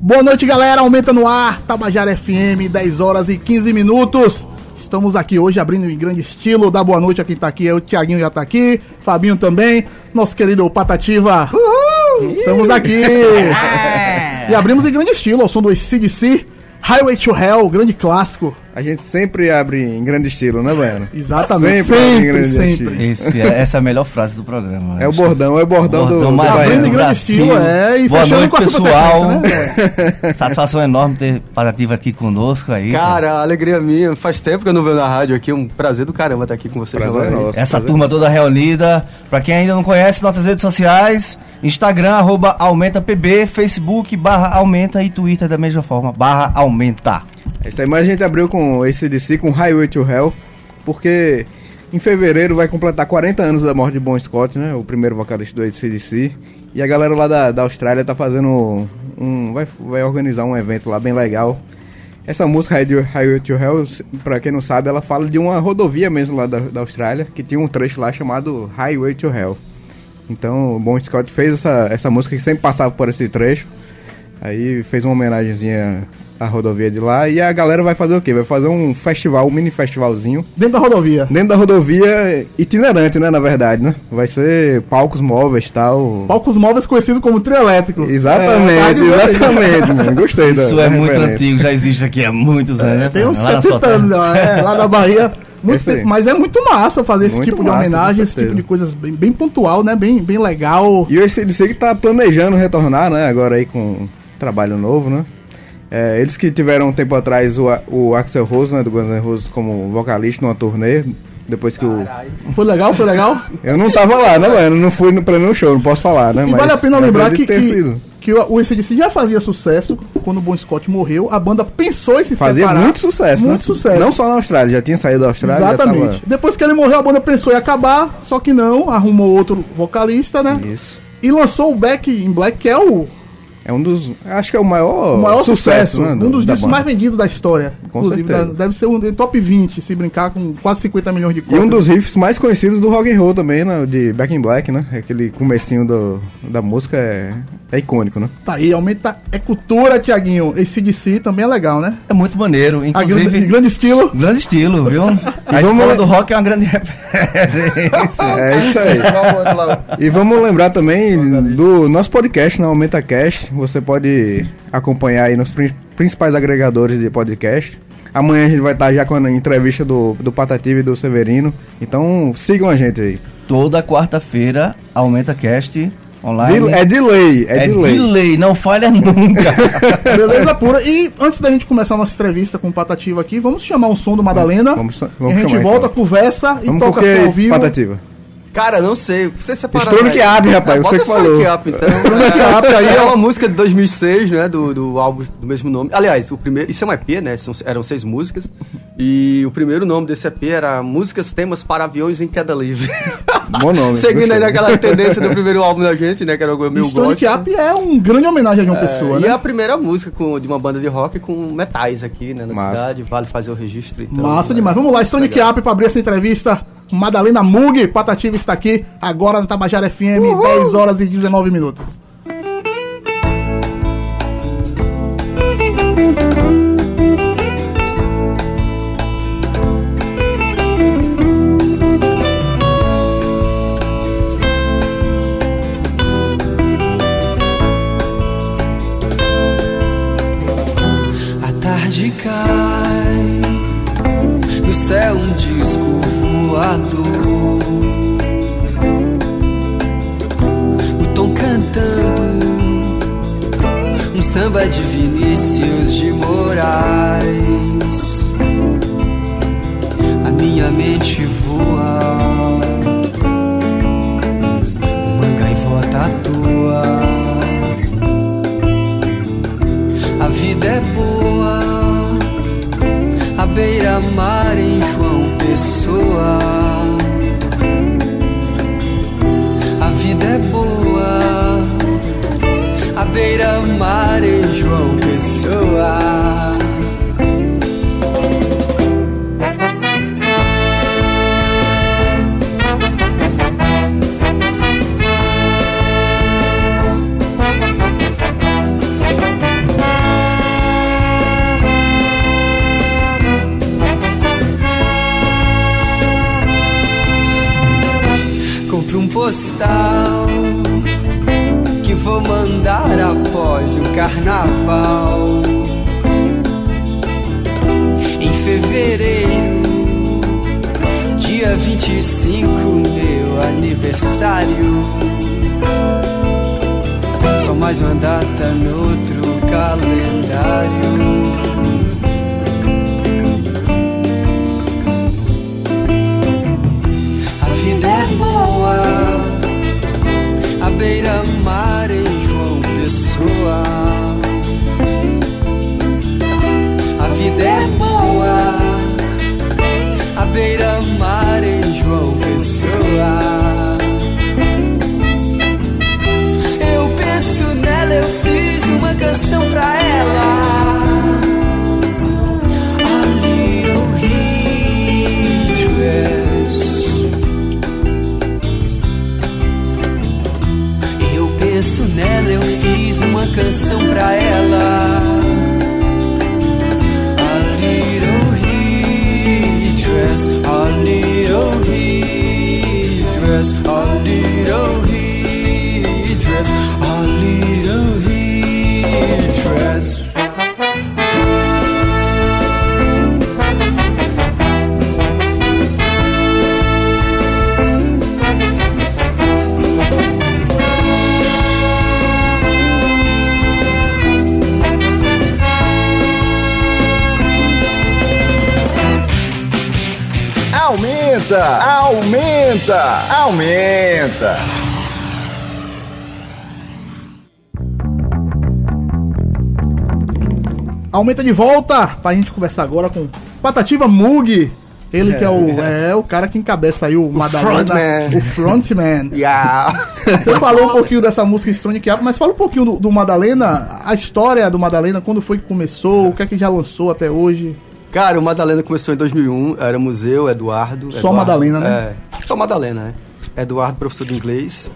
Boa noite, galera. Aumenta no ar. Tabajara FM, 10 horas e 15 minutos. Estamos aqui hoje abrindo em grande estilo. Dá boa noite a quem tá aqui. O Tiaguinho já tá aqui. Fabinho também. Nosso querido Patativa. Uhul! Estamos aqui. e abrimos em grande estilo ao som do CDC. Highway to Hell, grande clássico. A gente sempre abre em grande estilo, né, Baiano? Exatamente, sempre, sempre. Esse é, essa é a melhor frase do programa. É o bordão, é o bordão, bordão do, do Abrindo em grande estilo, é, e Boa noite, pessoal. Né? Satisfação enorme ter Patativa aqui conosco aí. Cara, cara, alegria minha. Faz tempo que eu não venho na rádio aqui, um prazer do caramba estar aqui com vocês. Prazer nosso, Essa prazer. turma toda reunida. Pra quem ainda não conhece nossas redes sociais, Instagram, arroba AumentaPB, Facebook, barra Aumenta e Twitter da mesma forma, barra Aumenta. É isso aí, mas a gente abriu com esse DC, com Highway to Hell, porque em fevereiro vai completar 40 anos da morte de Bon Scott, né? O primeiro vocalista do ACDC. E a galera lá da, da Austrália tá fazendo um. Vai, vai organizar um evento lá bem legal. Essa música Highway to Hell, pra quem não sabe, ela fala de uma rodovia mesmo lá da, da Austrália, que tinha um trecho lá chamado Highway to Hell. Então o Bon Scott fez essa, essa música que sempre passava por esse trecho. Aí fez uma homenagenzinha à rodovia de lá. E a galera vai fazer o quê? Vai fazer um festival, um mini festivalzinho. Dentro da rodovia. Dentro da rodovia itinerante, né? Na verdade, né? Vai ser palcos móveis e tal. Palcos móveis conhecido como trio elétrico. Exatamente, É, tá exatamente, mano. Gostei da Isso da é muito referência. antigo, já existe aqui há muitos anos. né, Tem uns Lá na 70 sua terra. anos, é, lá da Bahia. Esse tempo, mas é muito massa fazer esse Muito tipo de massa, homenagem, com esse tipo de coisas bem, bem pontual, né? Bem, bem legal. E o ACDC que tá planejando retornar, né? Agora aí com trabalho novo, né? É, eles que tiveram um tempo atrás o, o Axel Rose, né? Do Guns N' Roses como vocalista numa turnê. Depois que o... Foi legal, foi legal. Eu não tava lá, né, mano? Não fui no, pra nenhum show, não posso falar, né? E vale a pena eu lembrar que, que, que o ACDC já fazia sucesso quando o Bon Scott morreu. A banda pensou em se Fazia separar. muito sucesso, Muito né? sucesso. Não só na Austrália, já tinha saído da Austrália. Exatamente. tava- Depois que ele morreu, a banda pensou em acabar, só que não, arrumou outro vocalista, né? Isso. E lançou o Back in Black, que é o, É um dos. Acho que é o maior, o maior sucesso, sucesso, né? um dos discos mais vendidos da história. Com Inclusive, certeza. deve ser um top 20, se brincar, com quase 50 milhões de E cópias. um dos riffs mais conhecidos do rock and roll também, né? De Back in Black, né? Aquele comecinho do, da música é, é icônico, né? Tá aí, aumenta. É cultura, Tiaguinho. Esse DC também é legal, né? É muito maneiro, A grande, inclusive. grande estilo. Grande estilo, viu? A vamos escola do rock é uma grande referência. É isso aí. E vamos lembrar também do nosso podcast, né? Aumenta Cast. Você pode acompanhar aí nos prin- principais agregadores de podcast. Amanhã a gente vai estar já com a entrevista do, do Patativa e do Severino. Então sigam a gente aí. Toda quarta-feira aumenta cast online. De- é delay, é, É delay. delay, não falha nunca. Beleza pura. E antes da gente começar a nossa entrevista com o Patativa aqui, vamos chamar um som do Madalena. Vamos- e vamos a gente chamar, volta, então. conversa e Vamos toca com o som ao vivo. Patativa? Cara, não sei. Você separa. Up, rapaz, É, você que falou. Up, então. Stronic é, aí é é uma música de 2006, né? Do, do álbum do mesmo nome. Aliás, o primeiro. Isso é um EP, né? São, eram seis músicas. E o primeiro nome desse EP era Músicas Temas para Aviões em Queda Livre. Bom nome. Seguindo aí naquela tendência do primeiro álbum da gente, né? Que era o meu. Up é um grande homenagem a João Pessoa, E né? é a primeira música com- de uma banda de rock com metais aqui, né? Na Massa. cidade. Vale fazer o registro. Então, Massa é, demais. Vamos lá, legal. Up pra abrir essa entrevista. Madalena Mug, Patativa está aqui agora na Tabajara FM, 10 horas e 19 minutos. Compre aumenta, aumenta. De volta pra gente conversar agora com Patativa Mug. Ele que é o, é, o cara que encabeça aí o, Madalena. frontman. O frontman. Yeah. Você falou um pouquinho dessa música Stronic Up, mas fala um pouquinho do, do Madalena, a história do Madalena, quando foi que começou, o que é que já lançou até hoje. Cara, o Madalena começou em 2001, era museu, Eduardo. Só Eduardo, Madalena, né? É, só Madalena, né? Eduardo, professor de inglês.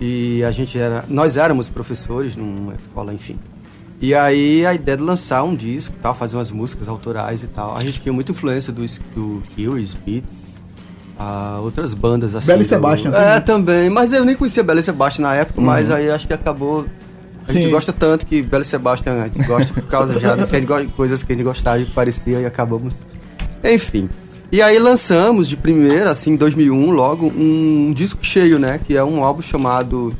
E a gente era. Nós éramos professores numa escola, enfim. E aí a ideia de lançar um disco tal, fazer umas músicas autorais e tal. A gente tinha muita influência do, do Kill, Beats, ah, outras bandas assim. Bela e Sebastian É, também. também. Mas eu nem conhecia Bela e Sebastian na época, mas aí acho que acabou. A gente Sim. gosta tanto que Bela e Sebastian a gente gosta por causa já de coisas que a gente gostava e parecia e acabamos. Enfim. E aí lançamos de primeira, assim, em 2001, logo, um, disco cheio, né? Que é um álbum chamado.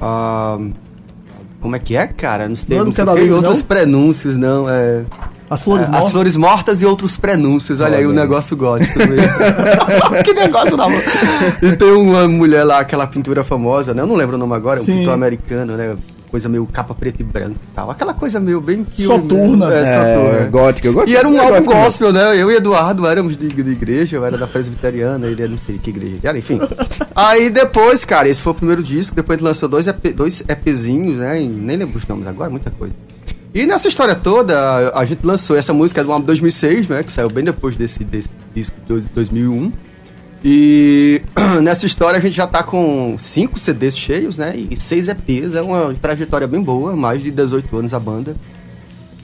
ah, como é que é, cara? Não sei, Não é não tem outros não? prenúncios, não. É, As flores é, mortas. As Flores Mortas e outros prenúncios. Olha aí o negócio gótico mesmo. que negócio da E tem uma mulher lá, aquela pintura famosa, né? Eu não lembro o nome agora, é um pintor americano, né? Coisa meio capa preta e branca e tal. Aquela coisa meio bem que Soturna. É, É, soturna. gótica, gótica. E era um é álbum gospel, né? Eu e Eduardo éramos de, de igreja, eu era da presbiteriana, ele era não sei que igreja era, enfim. Aí depois, cara, esse foi o primeiro disco, depois a gente lançou dois, EP, dois EPzinhos, né? E nem lembro os nomes agora, muita coisa. E nessa história toda, a, a gente lançou essa música do álbum 2006, né? Que saiu bem depois desse, desse disco de 2001. E nessa história a gente já tá com cinco CDs cheios, né? E seis EPs, é uma trajetória bem boa, mais de 18 anos a banda.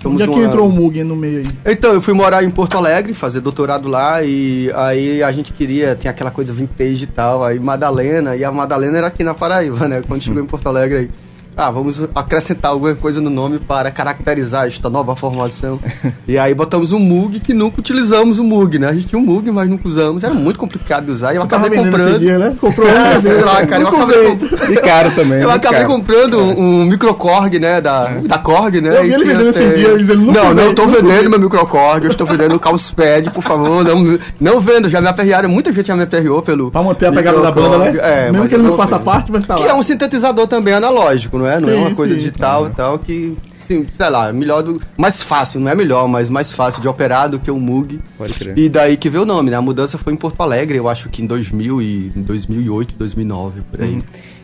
Somos Onde é que uma- entrou o Mug no meio aí? então, eu fui morar em Porto Alegre, fazer doutorado lá, e aí a gente queria, tem aquela coisa vintage e tal, aí Madalena, e a Madalena era aqui na Paraíba, né? Quando chegou em Porto Alegre aí. Ah, vamos acrescentar alguma coisa no nome para caracterizar esta nova formação. e aí botamos um Mug, que nunca utilizamos o Mug, né? A gente tinha um Mug, mas nunca usamos. Era muito complicado de usar. E eu Você acabei comprando. dia, né? Comprou um, É, sei vendeu. lá, cara. Eu acabei, usei. comp- E caro também. eu muito acabei caro. comprando um, um microcorg, né? Da, da Korg, né? Eu vi e ele vendendo até- esse dia, ele dizendo, "Nunca Não, não tô nunca vendendo usei." meu microcorg, eu estou vendendo o Caospad, por favor. Não, não vendo, já me aperrearam, muita gente já me aperreou pelo. Pra manter a pegada da banda, né? É, Mesmo que ele não faça parte, mas tá Que lá. é um sintetizador também analógico, não é? Não é Sim, uma coisa sim. digital e tal que. Sei lá, melhor do. Mais fácil, não é melhor, mas mais fácil de operar do que o Moog. Pode crer. E daí que veio o nome, né? A mudança foi em Porto Alegre, eu acho que em 2000 e, em 2008, 2009, por aí.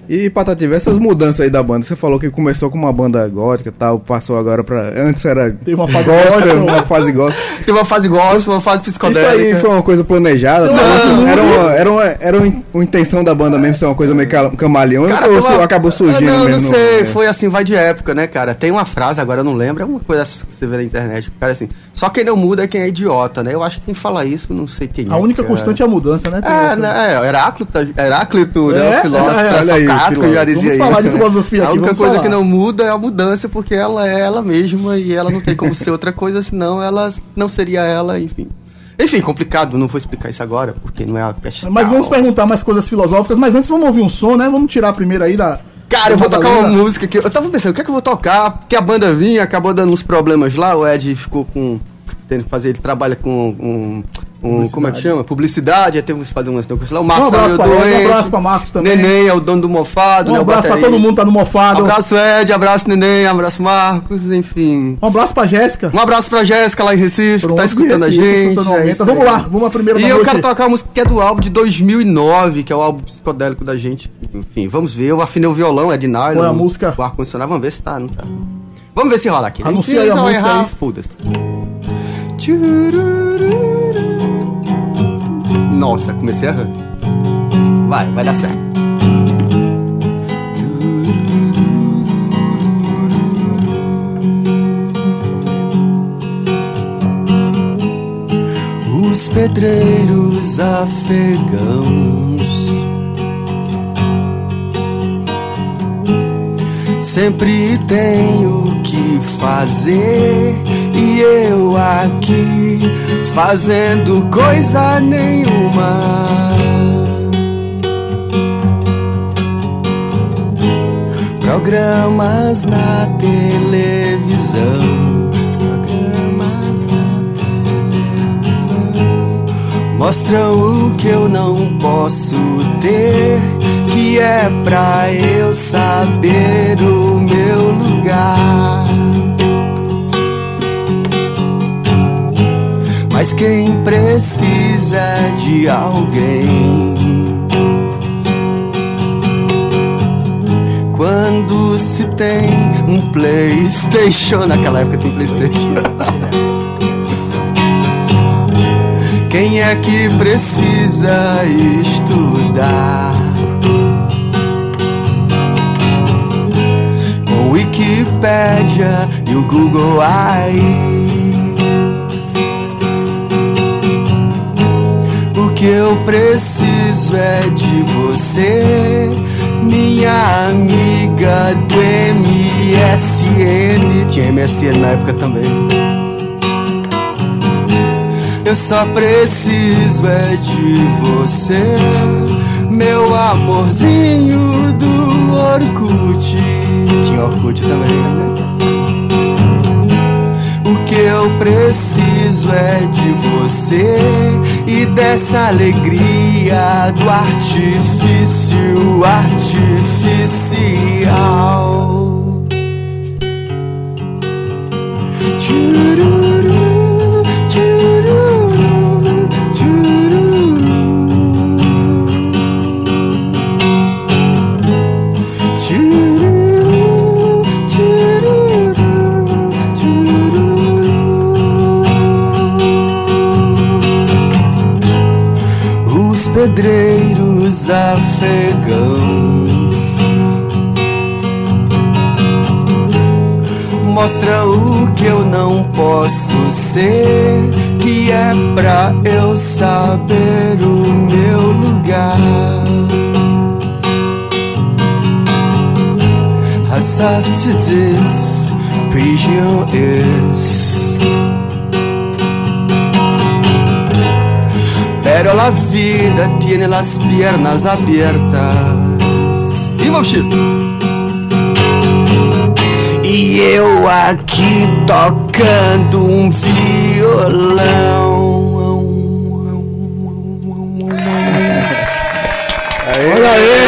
E Patativa, essas mudanças aí da banda, você falou que começou com uma banda gótica e tal, passou agora pra. Antes era. Teve uma fase gospel, gospel. uma fase gospel. Teve uma fase gospel, uma fase Isso psicodélica. aí foi uma coisa planejada? Não, tá? não. era, uma, era, uma, era uma, intenção da banda mesmo ser uma coisa meio ca- camaleônica Cara, ou tem uma- acabou surgindo Não, mesmo? não no- sei, é. foi assim, vai de época, né, cara? Tem uma frase, agora eu não lembro, é uma coisa dessas que você vê na internet, cara, assim, só quem não muda é quem é idiota, né? Eu acho que quem fala isso, não sei quem é. A única cara. constante é a mudança, né? Tem É, essa. né, é, Heráclito, Heráclito, né, É, o filósofo é, já dizia Vamos falar isso, de né? filosofia A aqui, única vamos coisa falar. que não muda é a mudança, porque ela é ela mesma e ela não tem como ser outra coisa, senão ela não seria ela, enfim. Enfim, complicado, não vou explicar isso agora, porque não é a questão. Mas vamos perguntar mais coisas filosóficas, mas antes vamos ouvir um som, né? Vamos tirar primeiro aí da. Cara, eu vou da tocar uma música que eu tava pensando, o que é que eu vou tocar? Porque a banda vinha, acabou dando uns problemas lá, o Ed ficou com. Tendo que fazer, ele trabalha com um. um como é que chama? Publicidade, aí teve que fazer umas coisas lá. O Marcos Um abraço é pra meio Ed, um doente. abraço pra Marcos também. Neném é o dono do mofado, Um né? abraço pra todo mundo, tá no mofado. Abraço Ed, abraço Neném, abraço Marcos, enfim. Um abraço pra Jéssica. Um abraço pra Jéssica lá em Recife, que Pronto, tá escutando a Recife, gente. escutando é isso Vamos lá, vamos à primeira E eu noite. quero tocar a música que é do álbum de 2009, que é o álbum psicodélico da gente. Enfim, vamos ver. Eu afinei o violão, é de nylon. Qual é a música? O ar-condicionado, vamos ver se tá, não tá. Vamos ver se rola aqui. né? Anuncia aí a música errar, aí. foda-se. Nossa, comecei a errando. Vai, vai dar certo. Os pedreiros afegãos sempre têm o que fazer e eu aqui fazendo coisa nenhuma. Programas na televisão. Programas na televisão. Mostram o que eu não posso ter. Que é pra eu saber o meu lugar. Mas quem precisa de alguém quando se tem um PlayStation. Naquela época tem PlayStation. Quem é que precisa estudar? Com Wikipédia e o Google aí. Que eu preciso é de você minha amiga do MSN. Tinha MSN na época também. Eu só preciso é de você, meu amorzinho do Orkut. Tinha Orkut também, né? Eu preciso é de você e dessa alegria do artifício artificial. Tchururu, pedreiros afegãos mostram o que eu não posso ser, que é pra eu saber o meu lugar. How soft this prison is. Pero la vida tiene las piernas abiertas. Viva o Chile! E eu aqui tocando um violão. Olha aí!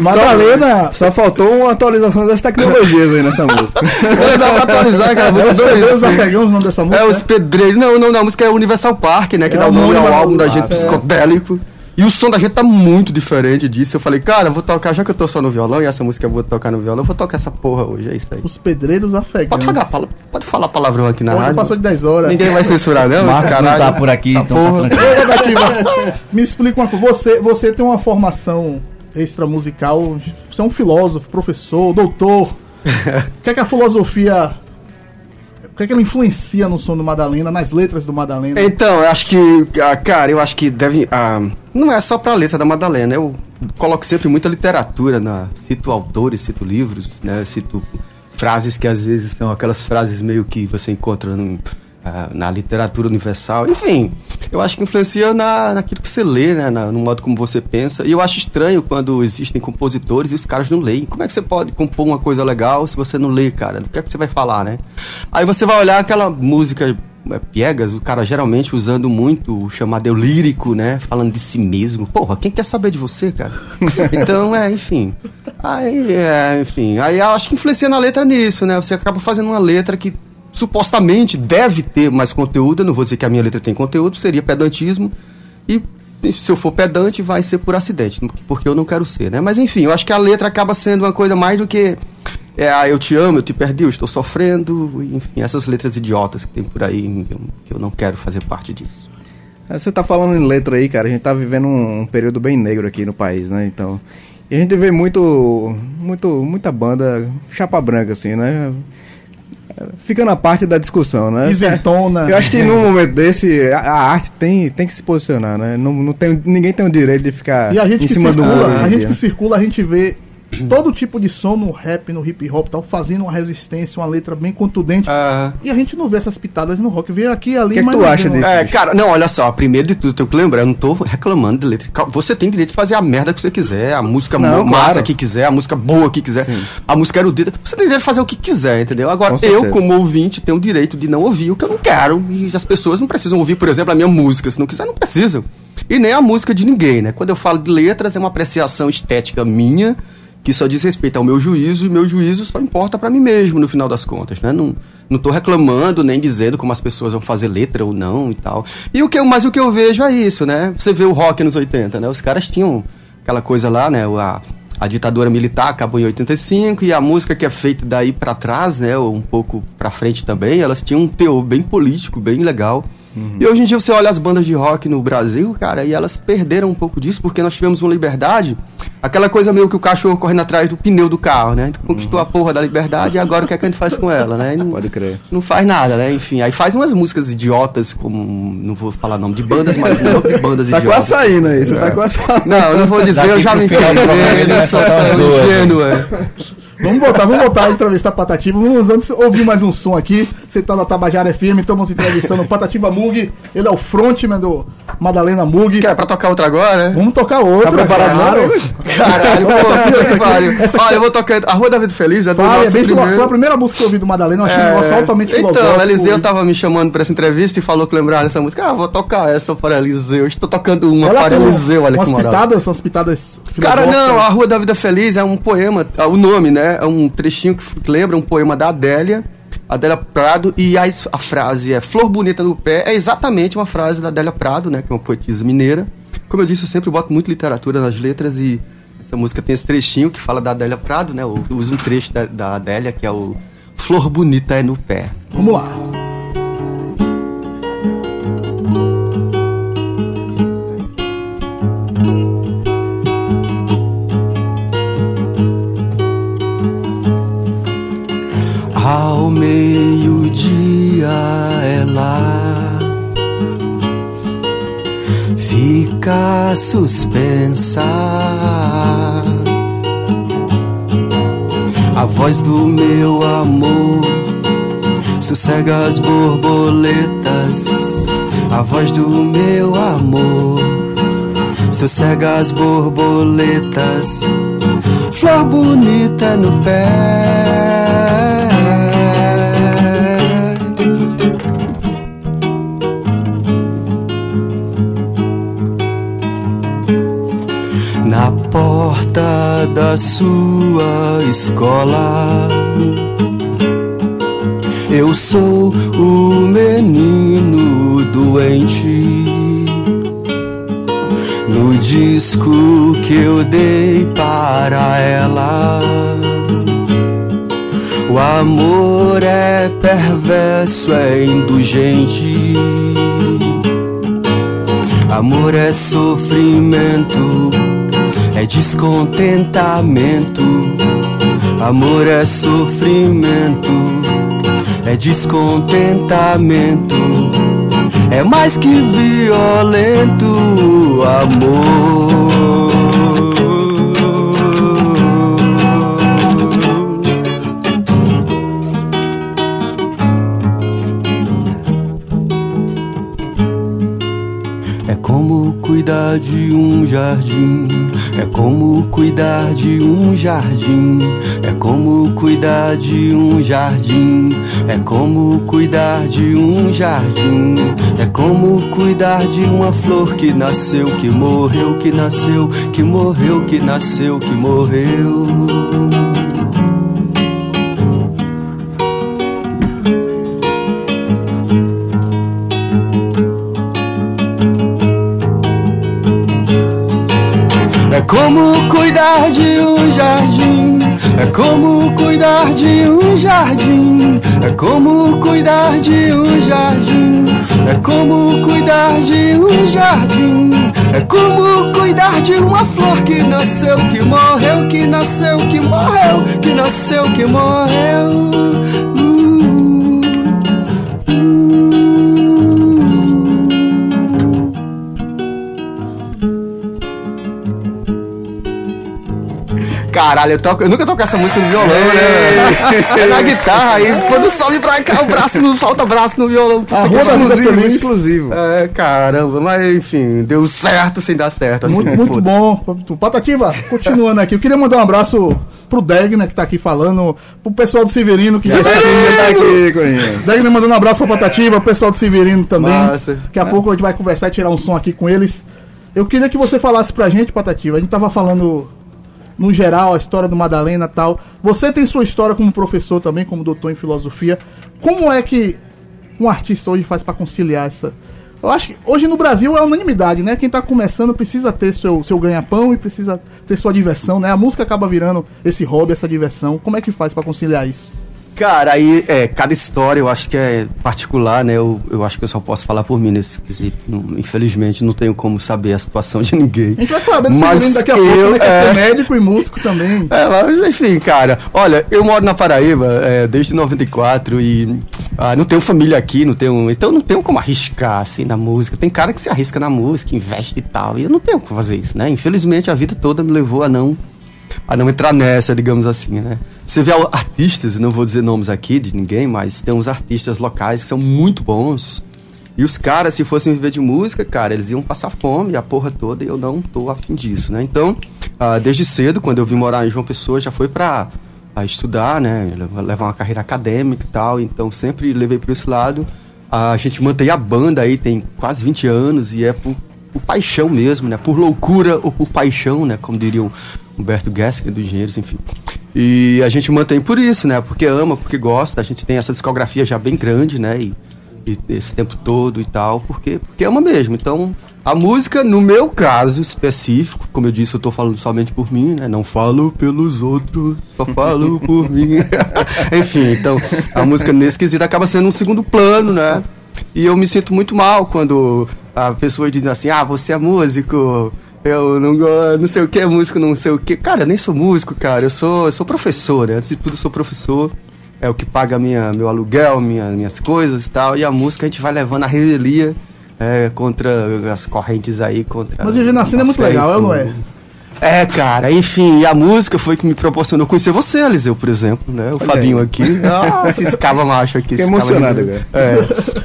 Madalena! Só faltou uma atualização das tecnologias aí nessa música. Não dá pra atualizar aquela É música os dois. Pedreiros Afegãos, o nome dessa música? É os pedreiros. Não, não, não. A música é Universal Park, né? Que É dá o nome ao álbum da gente é. psicodélico. E o som da gente tá muito diferente disso. Eu falei, cara, eu vou tocar, já que eu tô só no violão e essa música eu vou tocar no violão, eu vou tocar essa porra hoje. É isso aí. Os Pedreiros Afegãos. Pode falar, pode falar palavrão aqui na Hoje rádio. passou de 10 horas. Ninguém vai censurar, não, esse Marcos não caralho. tá por aqui, essa então porra. tá daqui, vai. Me explica uma coisa. Você, você tem uma formação extramusical, você é um filósofo, professor, doutor. O que é que a filosofia. O que é que ela influencia no som do Madalena, nas letras do Madalena? Então, eu acho que, ah, cara, eu acho que deve. ah, não é só pra letra da Madalena, eu coloco sempre muita literatura, na, cito autores, cito livros, né? Cito frases que às vezes são aquelas frases meio que você encontra num, ah, na literatura universal. Enfim, eu acho que influencia na, naquilo que você lê, né? Na- no modo como você pensa. E eu acho estranho quando existem compositores e os caras não leem. Como é que você pode compor uma coisa legal se você não lê, cara? Do que é que você vai falar, né? Aí você vai olhar aquela música é, piegas, o cara geralmente usando muito o chamado eu lírico, né? Falando de si mesmo. Porra, quem quer saber de você, cara? Então, é, enfim. Aí, é, enfim. Aí eu acho que influencia na letra nisso, né? Você acaba fazendo uma letra que supostamente deve ter mais conteúdo. Eu não vou dizer que a minha letra tem conteúdo, seria pedantismo. E se eu for pedante, vai ser por acidente, porque eu não quero ser, né? Mas enfim, eu acho que a letra acaba sendo uma coisa mais do que. É, ah, eu te amo, eu te perdi, eu estou sofrendo, enfim, essas letras idiotas que tem por aí, que eu não quero fazer parte disso. É, Você tá falando em letra aí, cara. A gente tá vivendo um, um período bem negro aqui no país, né? Então. E a gente vê muito. muito muita banda chapa branca, assim, né? Fica na parte da discussão, né? Isentona. Eu acho que num momento desse, a, a arte tem, tem que se posicionar, né? Não, não tem, ninguém tem o direito de ficar E a gente em cima do circula, muro. hoje a gente dia, que né? circula, a gente vê todo tipo de som no rap, no hip hop, e tal, fazendo uma resistência, uma letra bem contundente. Ah. E a gente não vê essas pitadas no rock, vê aqui e ali, O que é que tu não acha disso? É, cara, não, olha só, primeiro de tudo, tenho que lembrar, eu não tô reclamando de letra. Você tem direito de fazer a merda que você quiser, a música Não, massa claro. que quiser, a música boa que quiser, a música erudita. Você tem direito de fazer o que quiser, entendeu? Agora, Com eu, certeza. como ouvinte, tenho o direito de não ouvir o que eu não quero. E as pessoas não precisam ouvir, por exemplo, a minha música. Se não quiser, não precisam. E nem a música de ninguém, né? Quando eu falo de letras, é uma apreciação estética minha que só diz respeito ao meu juízo e meu juízo só importa pra mim mesmo no final das contas, né? Não, não tô reclamando nem dizendo como as pessoas vão fazer letra ou não e tal. E o que eu, mas o que eu vejo é isso, né? Você vê o rock nos 80, né? Os caras tinham aquela coisa lá, né? A, a ditadura militar acabou em 85 e a música que é feita daí pra trás, né? Ou um pouco pra frente também, elas tinham um teor bem político, bem legal. E hoje em dia você olha as bandas de rock no Brasil, cara, e elas perderam um pouco disso porque nós tivemos uma liberdade, aquela coisa meio que o cachorro correndo atrás do pneu do carro, né? A gente conquistou a porra da liberdade e agora o que é que a gente faz com ela, né? Não, Pode crer. não faz nada, né? Enfim, aí faz umas músicas idiotas, como. Não vou falar nome de bandas, mas não de bandas Tá idiotas. quase saindo aí, você tá quase saindo. Não, eu não vou dizer, eu já Daqui me vai eu sou tão as duas. ingênuo, é. Vamos voltar, vamos voltar a entrevistar Patativa. Vamos antes ouvir mais um som aqui. Você tá na Tabajara FM, estamos entrevistando o Patativa Mug. Ele é o frontman do Madalena Mug. Quer pra tocar outra agora, né? Vamos tocar outra. Tá preparado, claro. Caralho, pô, Essa aqui, essa que aqui, pariu. essa aqui- Olha, eu vou tocar. A Rua da Vida Feliz é do é nosso bem filo- primeiro. Foi a primeira música que eu ouvi do Madalena, eu achei um negócio altamente filosófico. Então, Eliseu tava me chamando pra essa entrevista e falou que lembrava dessa música. Ah, vou tocar essa para Eliseu. Eu estou tocando uma Ela para tem Eliseu, olha que umas moral. pitadas, umas pitadas Cara, filosóficas. não, a Rua da Vida Feliz é um poema, ah, o nome, né? É um trechinho que lembra um poema da Adélia, Adélia Prado, e a, a frase é Flor Bonita no Pé, é exatamente uma frase da Adélia Prado, né? Que é uma poetisa mineira. Como eu disse, eu sempre boto muito literatura nas letras e essa música tem esse trechinho que fala da Adélia Prado, né? Eu uso um trecho da, da Adélia, que é o Flor Bonita é no Pé. Vamos lá. Ela fica suspensa. A voz do meu amor sossega as borboletas. A voz do meu amor sossega as borboletas. Flor bonita no pé. Porta da sua escola. Eu sou o menino doente. No disco que eu dei para ela. O amor é perverso, é indulgente. Amor é sofrimento, é descontentamento. Amor é sofrimento, é descontentamento. É mais que violento, amor. Cuidar de um jardim. É como cuidar de um jardim. É como cuidar de um jardim. É como cuidar de um jardim. É como cuidar de uma flor que nasceu, que morreu, que nasceu, que morreu, que nasceu, que morreu. Como cuidar de um jardim. É como cuidar de um jardim. É como cuidar de um jardim. É como cuidar de um jardim. É como cuidar de uma flor que nasceu, que morreu, que nasceu, que morreu, que nasceu, que morreu. Caralho, eu, toco, eu nunca toco essa música no violão, né? É na guitarra, aí quando sobe pra cá, o braço não falta braço no violão. Puta A que Rua da Vida exclusivo, exclusivo. É, caramba, mas enfim, deu certo sem dar certo. Assim, Muito, muito bom. Patativa, continuando aqui. Eu queria mandar um abraço pro Degner, que tá aqui falando, pro pessoal do Severino, que já tá aqui. Tá Corinha. Degner mandando um abraço pra Patativa, o pessoal do Severino também. Massa. Daqui a pouco a gente vai conversar e tirar um som aqui com eles. Eu queria que você falasse pra gente, Patativa. A gente tava falando no geral a história do Madalena tal. Você tem sua história como professor também, como doutor em filosofia. Como é que um artista hoje faz pra conciliar essa. Eu acho que hoje no Brasil é unanimidade, né? Quem tá começando precisa ter seu, seu ganha-pão e precisa ter sua diversão, né? A música acaba virando esse hobby, essa diversão. Como é que faz pra conciliar isso? Cara, aí, é, cada história eu acho que é particular, né? Eu, eu acho que eu só posso falar por mim nesse quesito. Não- infelizmente, não tenho como saber a situação de ninguém. A gente vai Mas daqui a pouco, eu- né? Que é é. ser médico e músico também. É, mas enfim, cara. Olha, eu moro na Paraíba é, desde 94 e ah, não tenho família aqui, não tenho. Então não tenho como arriscar assim na música. Tem cara que se arrisca na música, investe e tal. E eu não tenho como fazer isso, né? Infelizmente a vida toda me levou a não a não entrar nessa, digamos assim, né? Você vê artistas, não vou dizer nomes aqui de ninguém, mas tem uns artistas locais que são muito bons. E os caras, se fossem viver de música, cara, eles iam passar fome, a porra toda, e eu não tô afim disso, né? Então, ah, desde cedo, quando eu vim morar em João Pessoa, já foi pra estudar, né? Levar uma carreira acadêmica e tal. Então, sempre levei por esse lado. A gente mantém a banda aí, tem quase 20 anos, e é por, por paixão mesmo, né? Por loucura ou por paixão, né? Como diriam Humberto Gessinger dos Engenheiros, enfim. E a gente mantém por isso, né? Porque ama, porque gosta. A gente tem essa discografia já bem grande, né? E, e esse tempo todo e tal, porque, porque ama mesmo. Então, a música, no meu caso específico, como eu disse, eu tô falando somente por mim, né? Não falo pelos outros, só falo por mim. Enfim, então, a música nesse quesito acaba sendo um segundo plano, né? E eu me sinto muito mal quando a pessoa diz assim, ah, você é músico, eu não gosto, não sei o que é músico, não sei o que. Cara, eu nem sou músico, cara, eu sou, eu sou professor, né? Antes de tudo, eu sou professor. É o que paga minha, meu aluguel, minha, minhas coisas e tal. E a música a gente vai levando a revelia é, contra as correntes aí, contra. Mas viver na cena é muito legal, é não é? É, cara, enfim, e a música foi que me proporcionou conhecer você, Eliseu, por exemplo, né? O Fabinho aqui. Ah, esse escava macho aqui. Fiquei emocionado agora. É.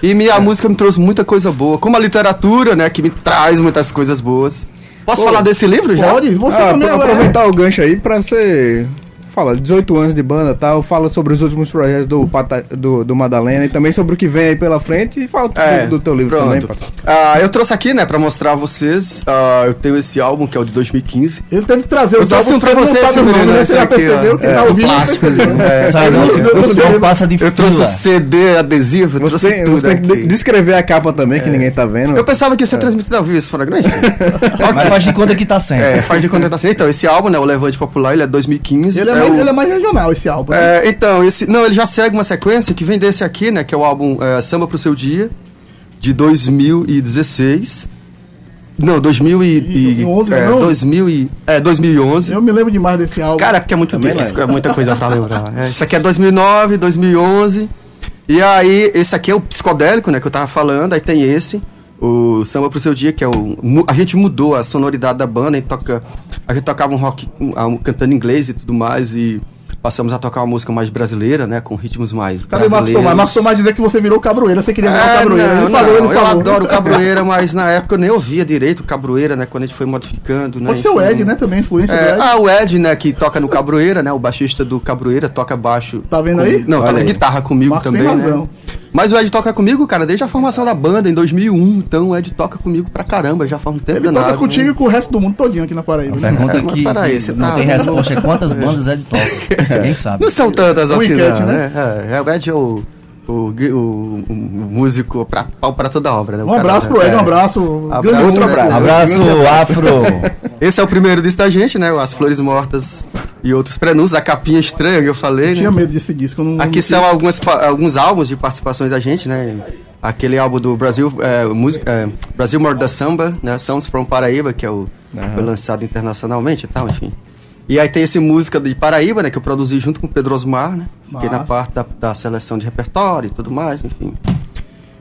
E minha música me trouxe muita coisa boa, como a literatura, né? Que me traz muitas coisas boas. Posso Pô, falar desse livro já? Pode, você Ah, também é- aproveitar o gancho aí pra você. Fala, 18 anos de banda e tal, fala sobre os últimos projetos do, Pata- do, do Madalena e também sobre o que vem aí pela frente e fala É, do, do teu livro pronto. também. Ah, eu trouxe aqui, né, pra mostrar a vocês. ah, eu tenho esse álbum que é o de 2015. Ele teve que trazer Eu os trouxe álbuns um pra porque ele você, não sabe nome, né? Você já aqui, percebeu que É, tá do ouvindo? plástico, percebeu. é. Sabe, Eu- eu- eu- eu- passa de Eu trouxe. CD, adesivo, eu Você trouxe tem, tudo você tem que descrever a capa também, que ninguém tá vendo. Eu pensava que ia ser transmitido ao vivo esse programa. Mas faz de conta que tá sem. É, faz de contentação. Então, esse álbum, né, o Levante Popular, ele é 2015. Ele é, é mais, o- ele é mais regional, esse álbum. né? É, então, esse. Não, ele já segue uma sequência que vem desse aqui, né? Que é o álbum é, Samba pro Seu Dia, de 2016. Não, 2000 e, e, 11, é, não? 2000 e, é, 2011. Eu me lembro demais desse álbum. Cara, é porque é muito Também disco, é lembro. muita coisa pra lembrar. É, isso aqui é 2009, 2011. E aí, esse aqui é o psicodélico, né, que eu tava falando. Aí tem esse, o Samba pro Seu Dia, que é o... A gente mudou a sonoridade da banda, a gente, toca, a gente tocava um rock um, cantando inglês e tudo mais, e passamos a tocar uma música mais brasileira, né, com ritmos mais Cadê Marcos brasileiros. Tomás? Marcos Tomás dizer que você virou cabroeira, você queria virar É, cabroeira. não, ele falou, não, ele eu falou. adoro cabroeira, mas na época eu nem ouvia direito cabroeira, né, quando a gente foi modificando, né. Pode ser o. Ed, né, também, influência É, do Ed. ah, o Ed, né, que toca no Cabroeira, né? O baixista do Cabroeira toca baixo. Tá vendo comigo. aí? Não, Olha toca aí. guitarra comigo Marcos também, tem né? Mas o Ed toca comigo, cara, desde a formação da banda em 2001. Então o Ed toca comigo pra caramba, já faz um tempo Ele danado, toca contigo né? e com o resto do mundo todinho aqui na Paraíba. né? Pergunta É, mas que, peraí, que não tá- tem resposta é quantas bandas é de toca. Ninguém sabe. Não são tantas Um assim, enquete, não, né? né? É, é, o Ed é o, o, o- o músico pra, pau pra toda obra, né? O Um cara, abraço né? pro Ed, um É. abraço. Abraço, outro músico. abraço. Abraço, Afro. Esse é o primeiro disco da gente, né? As Flores Mortas e outros prenúncios. A capinha estranha que eu falei, né? Tinha medo desse disco. eu Não, Aqui não são algumas, alguns álbuns de participações da gente, né? Aquele álbum do Brasil, é, música, é, Brasil Morda Samba, né? Sounds from Paraíba, que é o foi lançado internacionalmente e tal, enfim. E aí tem esse música de Paraíba, né? Que eu produzi junto com o Pedro Osmar, né? Fiquei na Massa. parte da, da seleção de repertório e tudo mais, enfim.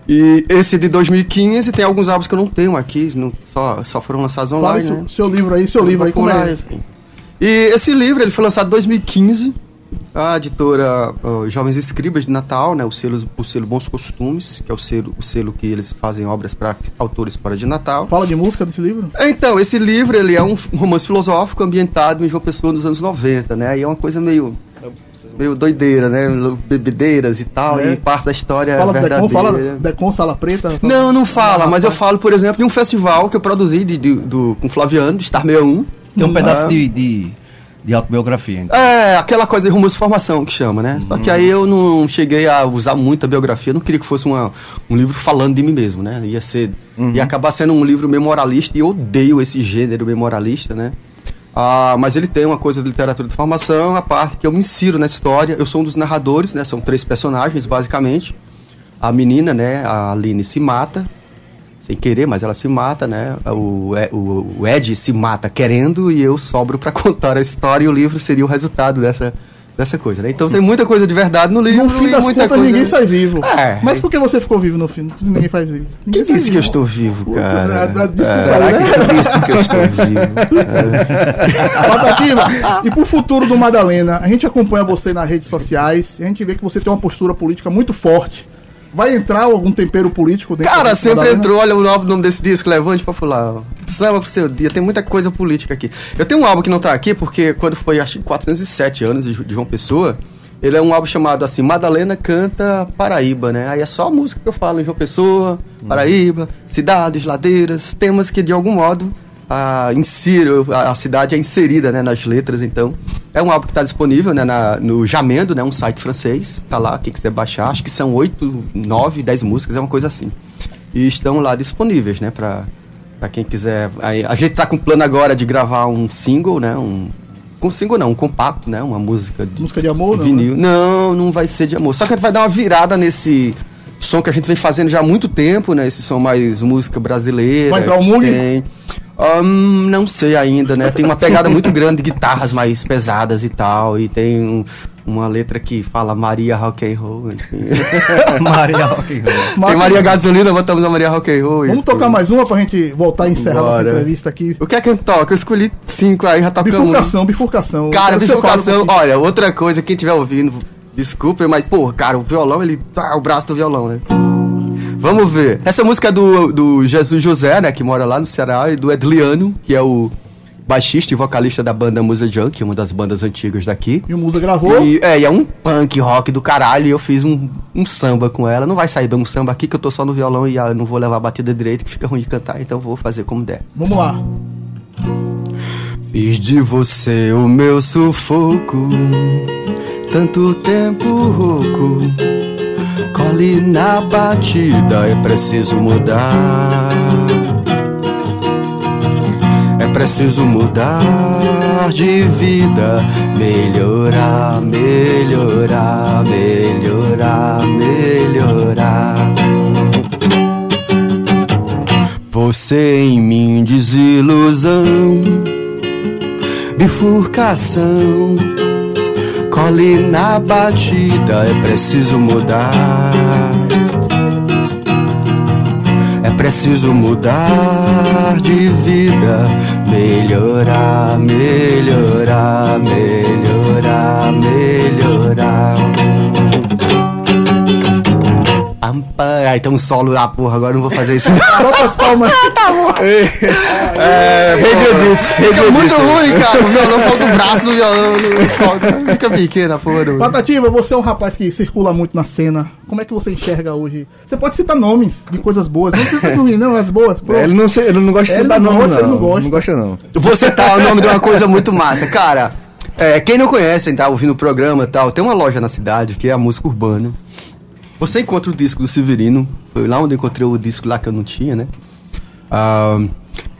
E esse de 2015 tem alguns álbuns que eu não tenho aqui, não, só, só foram lançados online, seu, né? seu livro aí, seu livro aí, como é? enfim. E esse livro ele foi lançado em 2015. A editora ó, Jovens Escribas de Natal, né, o, selo, o selo Bons Costumes, que é o selo, o selo que eles fazem obras para autores fora de Natal. Fala de música desse livro? Então, esse livro ele é um romance filosófico ambientado em João Pessoa nos anos 90, né? E é uma coisa meio meio doideira, né? Bebedeiras e tal, É. e parte da história fala do verdadeira. Decon, fala Decon, Sala Preta. Não, não fala, mas eu falo, por exemplo, de um festival que eu produzi de, de- do, com o Flaviano, de Star 61. Tem um pedaço Ah. de, de, de autobiografia. Então. É, aquela coisa de romance formação que chama, né? Só que aí eu não cheguei a usar muita biografia, não queria que fosse uma, um livro falando de mim mesmo, né? Ia ser. Ia acabar sendo um livro memorialista e eu odeio esse gênero memorialista, né? Ah, mas ele tem uma coisa de literatura de formação, a parte que eu me insiro na história. Eu sou um dos narradores, né? São três personagens, basicamente. A menina, né? A Aline se mata, sem querer, mas ela se mata, né? O, o, o Ed se mata querendo e eu sobro pra contar a história e o livro seria o resultado dessa, dessa coisa, né? Então tem muita coisa de verdade no livro No fim das muita contas, coisa... ninguém sai vivo. É. Mas por que você ficou vivo no fim? Ninguém faz vivo. Ninguém Quem disse que eu vivo. estou vivo, Puta, cara? a- a- desculpa, É, né? quem disse que eu estou vivo? Patativa, e pro futuro do Madalena, a gente acompanha você nas redes sociais, a gente vê que você tem uma postura política muito forte. Vai entrar algum tempero político dentro Cara, sempre entrou, olha o nome- desse disco, Levante pra Pular. ó. Samba pro seu dia, tem muita coisa política aqui. Eu tenho um álbum que não tá aqui, porque quando foi, acho que 407 anos de, João Pessoa, ele é um álbum chamado assim, Madalena Canta Paraíba, né? Aí é só a música que eu falo em João Pessoa, Paraíba, cidades, ladeiras, temas que de algum modo a, insiro, a, a cidade é inserida né, nas letras, então. É um álbum que está disponível né, na- no Jamendo, né, um site francês, tá lá, quem quiser baixar, acho que são 8, 9, 10 músicas, é uma coisa assim. E estão lá disponíveis, né, pra, pra quem quiser. Aí, a gente tá com plano agora de gravar um single, né, um... Com single não, um compacto, né, uma música de Música de amor, não, vinil. Não, não vai ser de amor. Só que a gente vai dar uma virada nesse som que a gente vem fazendo já há muito tempo, né? Esse som mais música brasileira. Vai entrar o Mug? Tem. Ahn, não sei ainda, né? Tem uma pegada muito grande de guitarras mais pesadas e tal. E tem um- uma letra que fala Maria Rock and Roll. Enfim. Maria Rock and Roll. Tem Maria. Gasolina, botamos a Maria Rock and Roll. Vamos tocar mais uma pra gente voltar e encerrar nossa Bora. entrevista aqui. O que é que a gente toca? Eu escolhi cinco aí, já tocamos. Bifurcação, bifurcação. Cara, um bifurcação, olha, outra coisa, quem estiver ouvindo, desculpa, mas, pô, cara, o violão, ele tá o braço do violão, né? Vamos ver. Essa música é do, do Jesus José, né, que mora lá no Ceará, e do Edliano, que é o baixista e vocalista da banda Musa Junk, uma das bandas antigas daqui. E o Musa gravou. E, é, e é um punk rock do caralho, e eu fiz um, um samba com ela. Não vai sair bem um samba aqui, que eu tô só no violão e ah, não vou levar a batida direito, que fica ruim de cantar, então vou fazer como der. Vamos lá. Fiz de você o meu sufoco, tanto tempo rouco. Cole na batida, é preciso mudar. É preciso mudar de vida, melhorar, melhorar, melhorar, melhorar. Você em mim, desilusão bifurcação. Cole na batida, é preciso mudar. É preciso mudar de vida, melhorar, melhorar, melhorar, Aí tem um solo lá, porra, agora eu não vou fazer isso. Solta as palmas. É, Fica muito ruim, cara. O violão falta o braço do violão. solta. Fica pequena, porra. Patativa, você é um rapaz que circula muito na cena. Como é que você enxerga hoje? Você pode citar nomes de coisas boas. Não precisa ruim, não, as boas. Pô. Ele não, sei, ele não gosta de dar não nome, gosta, não. ele não gosta. Não gosta, não. Vou citar o nome de uma coisa muito massa. Cara, é, quem não conhece, tá ouvindo o programa e tal, tem uma loja na cidade que é a música urbana. Você encontra o disco do Severino. Foi lá onde eu encontrei o disco lá que eu não tinha, né? Ah,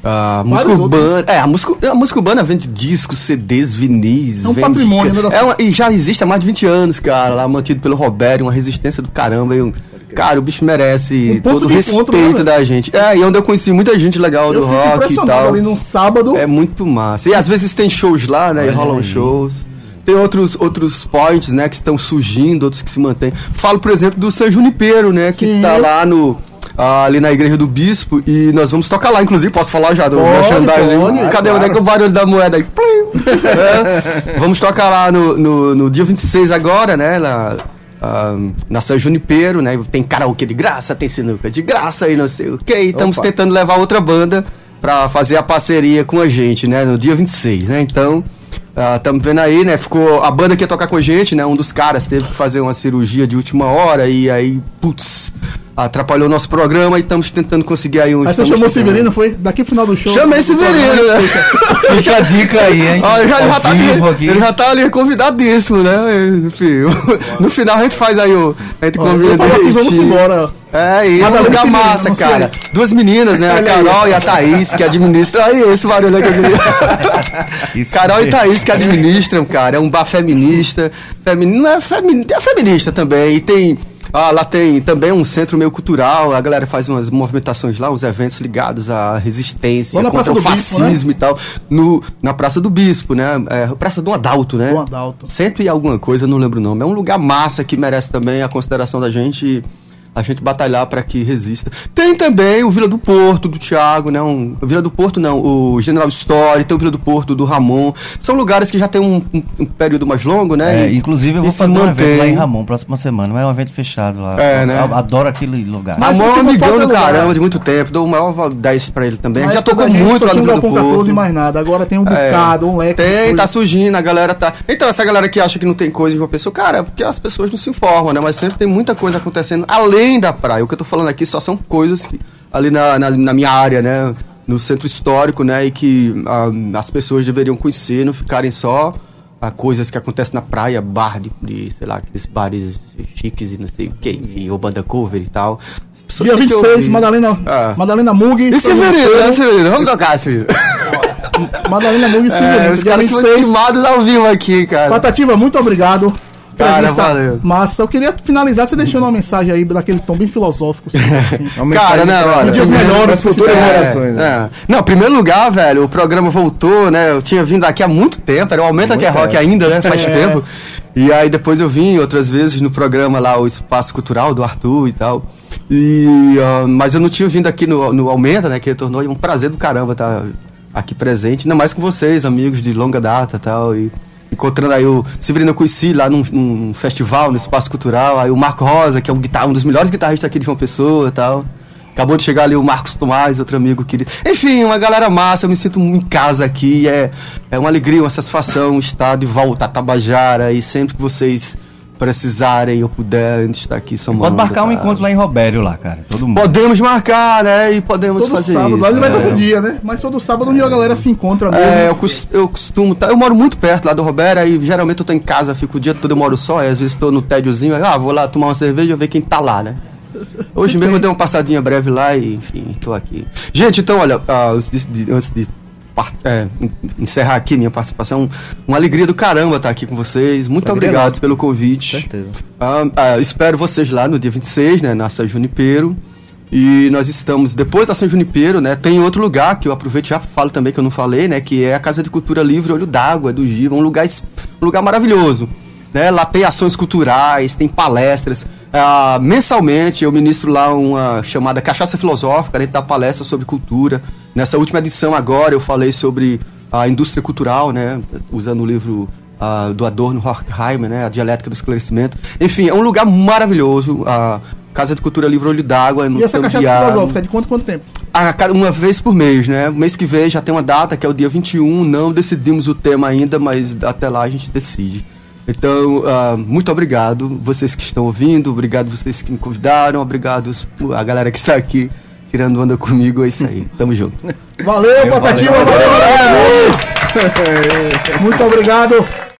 a música Vários urbana. É, a música, a música urbana vende discos, CDs, vinis. É um vende- patrimônio, né, É uma- e já existe há mais de 20 anos, cara, lá mantido pelo Roberto, uma resistência do caramba. E, um- cara, o bicho merece Um todo o encontro, respeito né, da gente. É, e onde eu conheci muita gente legal Eu do rock e tal. ali num sábado. É muito massa. E às vezes tem shows lá, né? E rolam shows. Tem outros, outros points, né? Que estão surgindo, outros que se mantêm. Falo, por exemplo, do San Junipero, né? Que Sim. tá lá no... ah, ali na igreja do bispo e nós vamos tocar lá, inclusive, posso falar já do Pode, merchandising? pode, Cadê onde é que o barulho da moeda aí? É, vamos tocar lá no, no, no dia 26 agora, né? Na, ah, na São Junipero, né? Tem karaokê de graça, tem sinuca de graça e não sei o que. Estamos tentando levar outra banda pra fazer a parceria com a gente, né? No dia 26, né? Então, estamos vendo aí, né? Ficou a banda que ia tocar com a gente, né? Um dos caras teve que fazer uma cirurgia de última hora e aí, putz, atrapalhou o nosso programa e estamos tentando conseguir aí um. Aí você chamou o Severino, foi? Daqui pro final do show. Chamei Severino, né? Fica a dica aí, hein? Ó, ele, já, ele já Ao tá ele já tá ali convidadíssimo, né? Enfim, no final a gente faz aí o. A gente Ó, convida eu falo assim, vamos embora. É, e é um lugar massa, não sei. cara. Duas meninas, né? A Carol e a Thaís, que administram. Aí, esse barulho aí que eu Isso Carol e. Thaís que administram, cara. É um bar feminista. Femini... Não é, femi... é feminista também. E tem. Ah, lá tem também um centro meio cultural, a galera faz umas movimentações lá, uns eventos ligados à resistência, contra o do Bispo, fascismo e tal. No, na Praça do Bispo, né? É, Praça do Adalto, né? Do Adalto. Cento e alguma coisa, não lembro o nome. É um lugar massa que merece também a consideração da gente e a gente batalhar para que resista. Tem também o Vila do Porto, do Thiago, né? Um, o Vila do Porto não, o General Story, tem o Vila do Porto, do Ramon. São lugares que já tem um, um- um período mais longo, né? É, E- inclusive eu vou fazer um mantém. evento lá em Ramon próxima semana, mas é um evento fechado lá. É, né? Eu adoro aquele lugar. Mas Ramon é um amigão do é lugar. caramba de muito tempo. Dou o maior 10 pra ele também. Na já tocou muito lá no um Vila do 14 Porto. e mais nada. Agora tem um É. bocado, um leque. Tem, tá surgindo, a galera tá. Então, essa galera que acha que não tem coisa em uma pessoa, cara, é porque as pessoas não se informam, né? Mas sempre tem muita coisa acontecendo além da praia. O que eu tô falando aqui só são coisas que ali na, na, na minha área, né? No centro histórico, né? E que ah, as pessoas deveriam conhecer, não ficarem só a coisas que acontecem na praia, bar de, de, sei lá, aqueles bares chiques e não sei o que, enfim, ou banda cover e tal. Dia têm que 26, ouvir. Madalena, Ah. Madalena Mug. E Severino, né, Severino? Vamos tocar, Severino. Madalena Mug e Severino. É, os caras são 26. queimados ao vivo aqui, cara. Patativa, muito obrigado. Cara, valeu. Massa. Eu queria finalizar você deixando uma mensagem aí daquele tom bem filosófico. assim. Uma Cara, mensagem né, pra- olha. Dias para melhores as futuras pra se- gerações. né? É. Não, em primeiro lugar, velho, o programa voltou, né? Eu tinha vindo aqui há muito tempo, era o Aumenta que é Rock ainda, né? Faz É. tempo. E aí depois eu vim outras vezes no programa lá, o Espaço Cultural do Arthur e tal. E, ah, mas eu não tinha vindo aqui no, no Aumenta, né? Que tornou um prazer do caramba estar aqui presente, ainda mais com vocês, amigos de longa data e tal. Encontrando aí o Severino conheci lá num, num festival, no Espaço Cultural, aí o Marco Rosa, que é um, guitar, um dos melhores guitarristas aqui de João Pessoa e tal. Acabou de chegar ali o Marcos Tomás, outro amigo querido. Enfim, uma galera massa, eu me sinto em casa aqui. É, é uma alegria, uma satisfação estar de volta a Tabajara e sempre que vocês precisarem ou puderem estar aqui somando. Pode marcar um cara. encontro lá em Robério lá, cara. Todo mundo. Podemos marcar, né? E podemos Todo fazer sábado. isso. Lá ele vai é. todo dia, né? Mas todo sábado onde a galera se encontra mesmo. É, eu, eu costumo. tá- eu moro muito perto lá do Roberto, aí geralmente eu tô em casa, fico o dia todo, eu moro só, aí às vezes tô no tédiozinho, aí, ah, vou lá tomar uma cerveja e ver quem tá lá, né? Hoje mesmo eu dei uma passadinha breve lá e, enfim, tô aqui. Gente, então, olha, ah, antes de, antes de é, en- encerrar aqui minha participação, uma alegria do caramba estar aqui com vocês. Muito obrigado pelo convite. Certeza. Ah, ah, espero vocês lá no dia 26, né, na São Junipero. E nós estamos, depois da São Junipero, né, tem outro lugar que eu aproveito e já falo também, que eu não falei, né, que é a Casa de Cultura Livre Olho d'Água, do Giva, um lugar, um lugar maravilhoso. Né? Lá tem ações culturais, tem palestras. Ah, mensalmente eu ministro lá uma chamada Cachaça Filosófica, a gente dá palestra sobre cultura. Nessa última edição agora eu falei sobre a indústria cultural, né, usando o livro ah, do Adorno Horkheimer, né, a dialética do esclarecimento. Enfim, é um lugar maravilhoso. A Casa de Cultura Livre Olho d'Água. no E essa cachaça filosófica, é de quanto quanto tempo? A cada- uma vez por mês, né? Mês que vem já tem uma data, que é o dia 21. Não decidimos o tema ainda, mas até lá a gente decide. Então, ah, muito obrigado vocês que estão ouvindo, obrigado vocês que me convidaram, obrigado a galera que está aqui tirando onda comigo. É isso aí, tamo junto. Valeu, Patativa, valeu, valeu. Muito obrigado.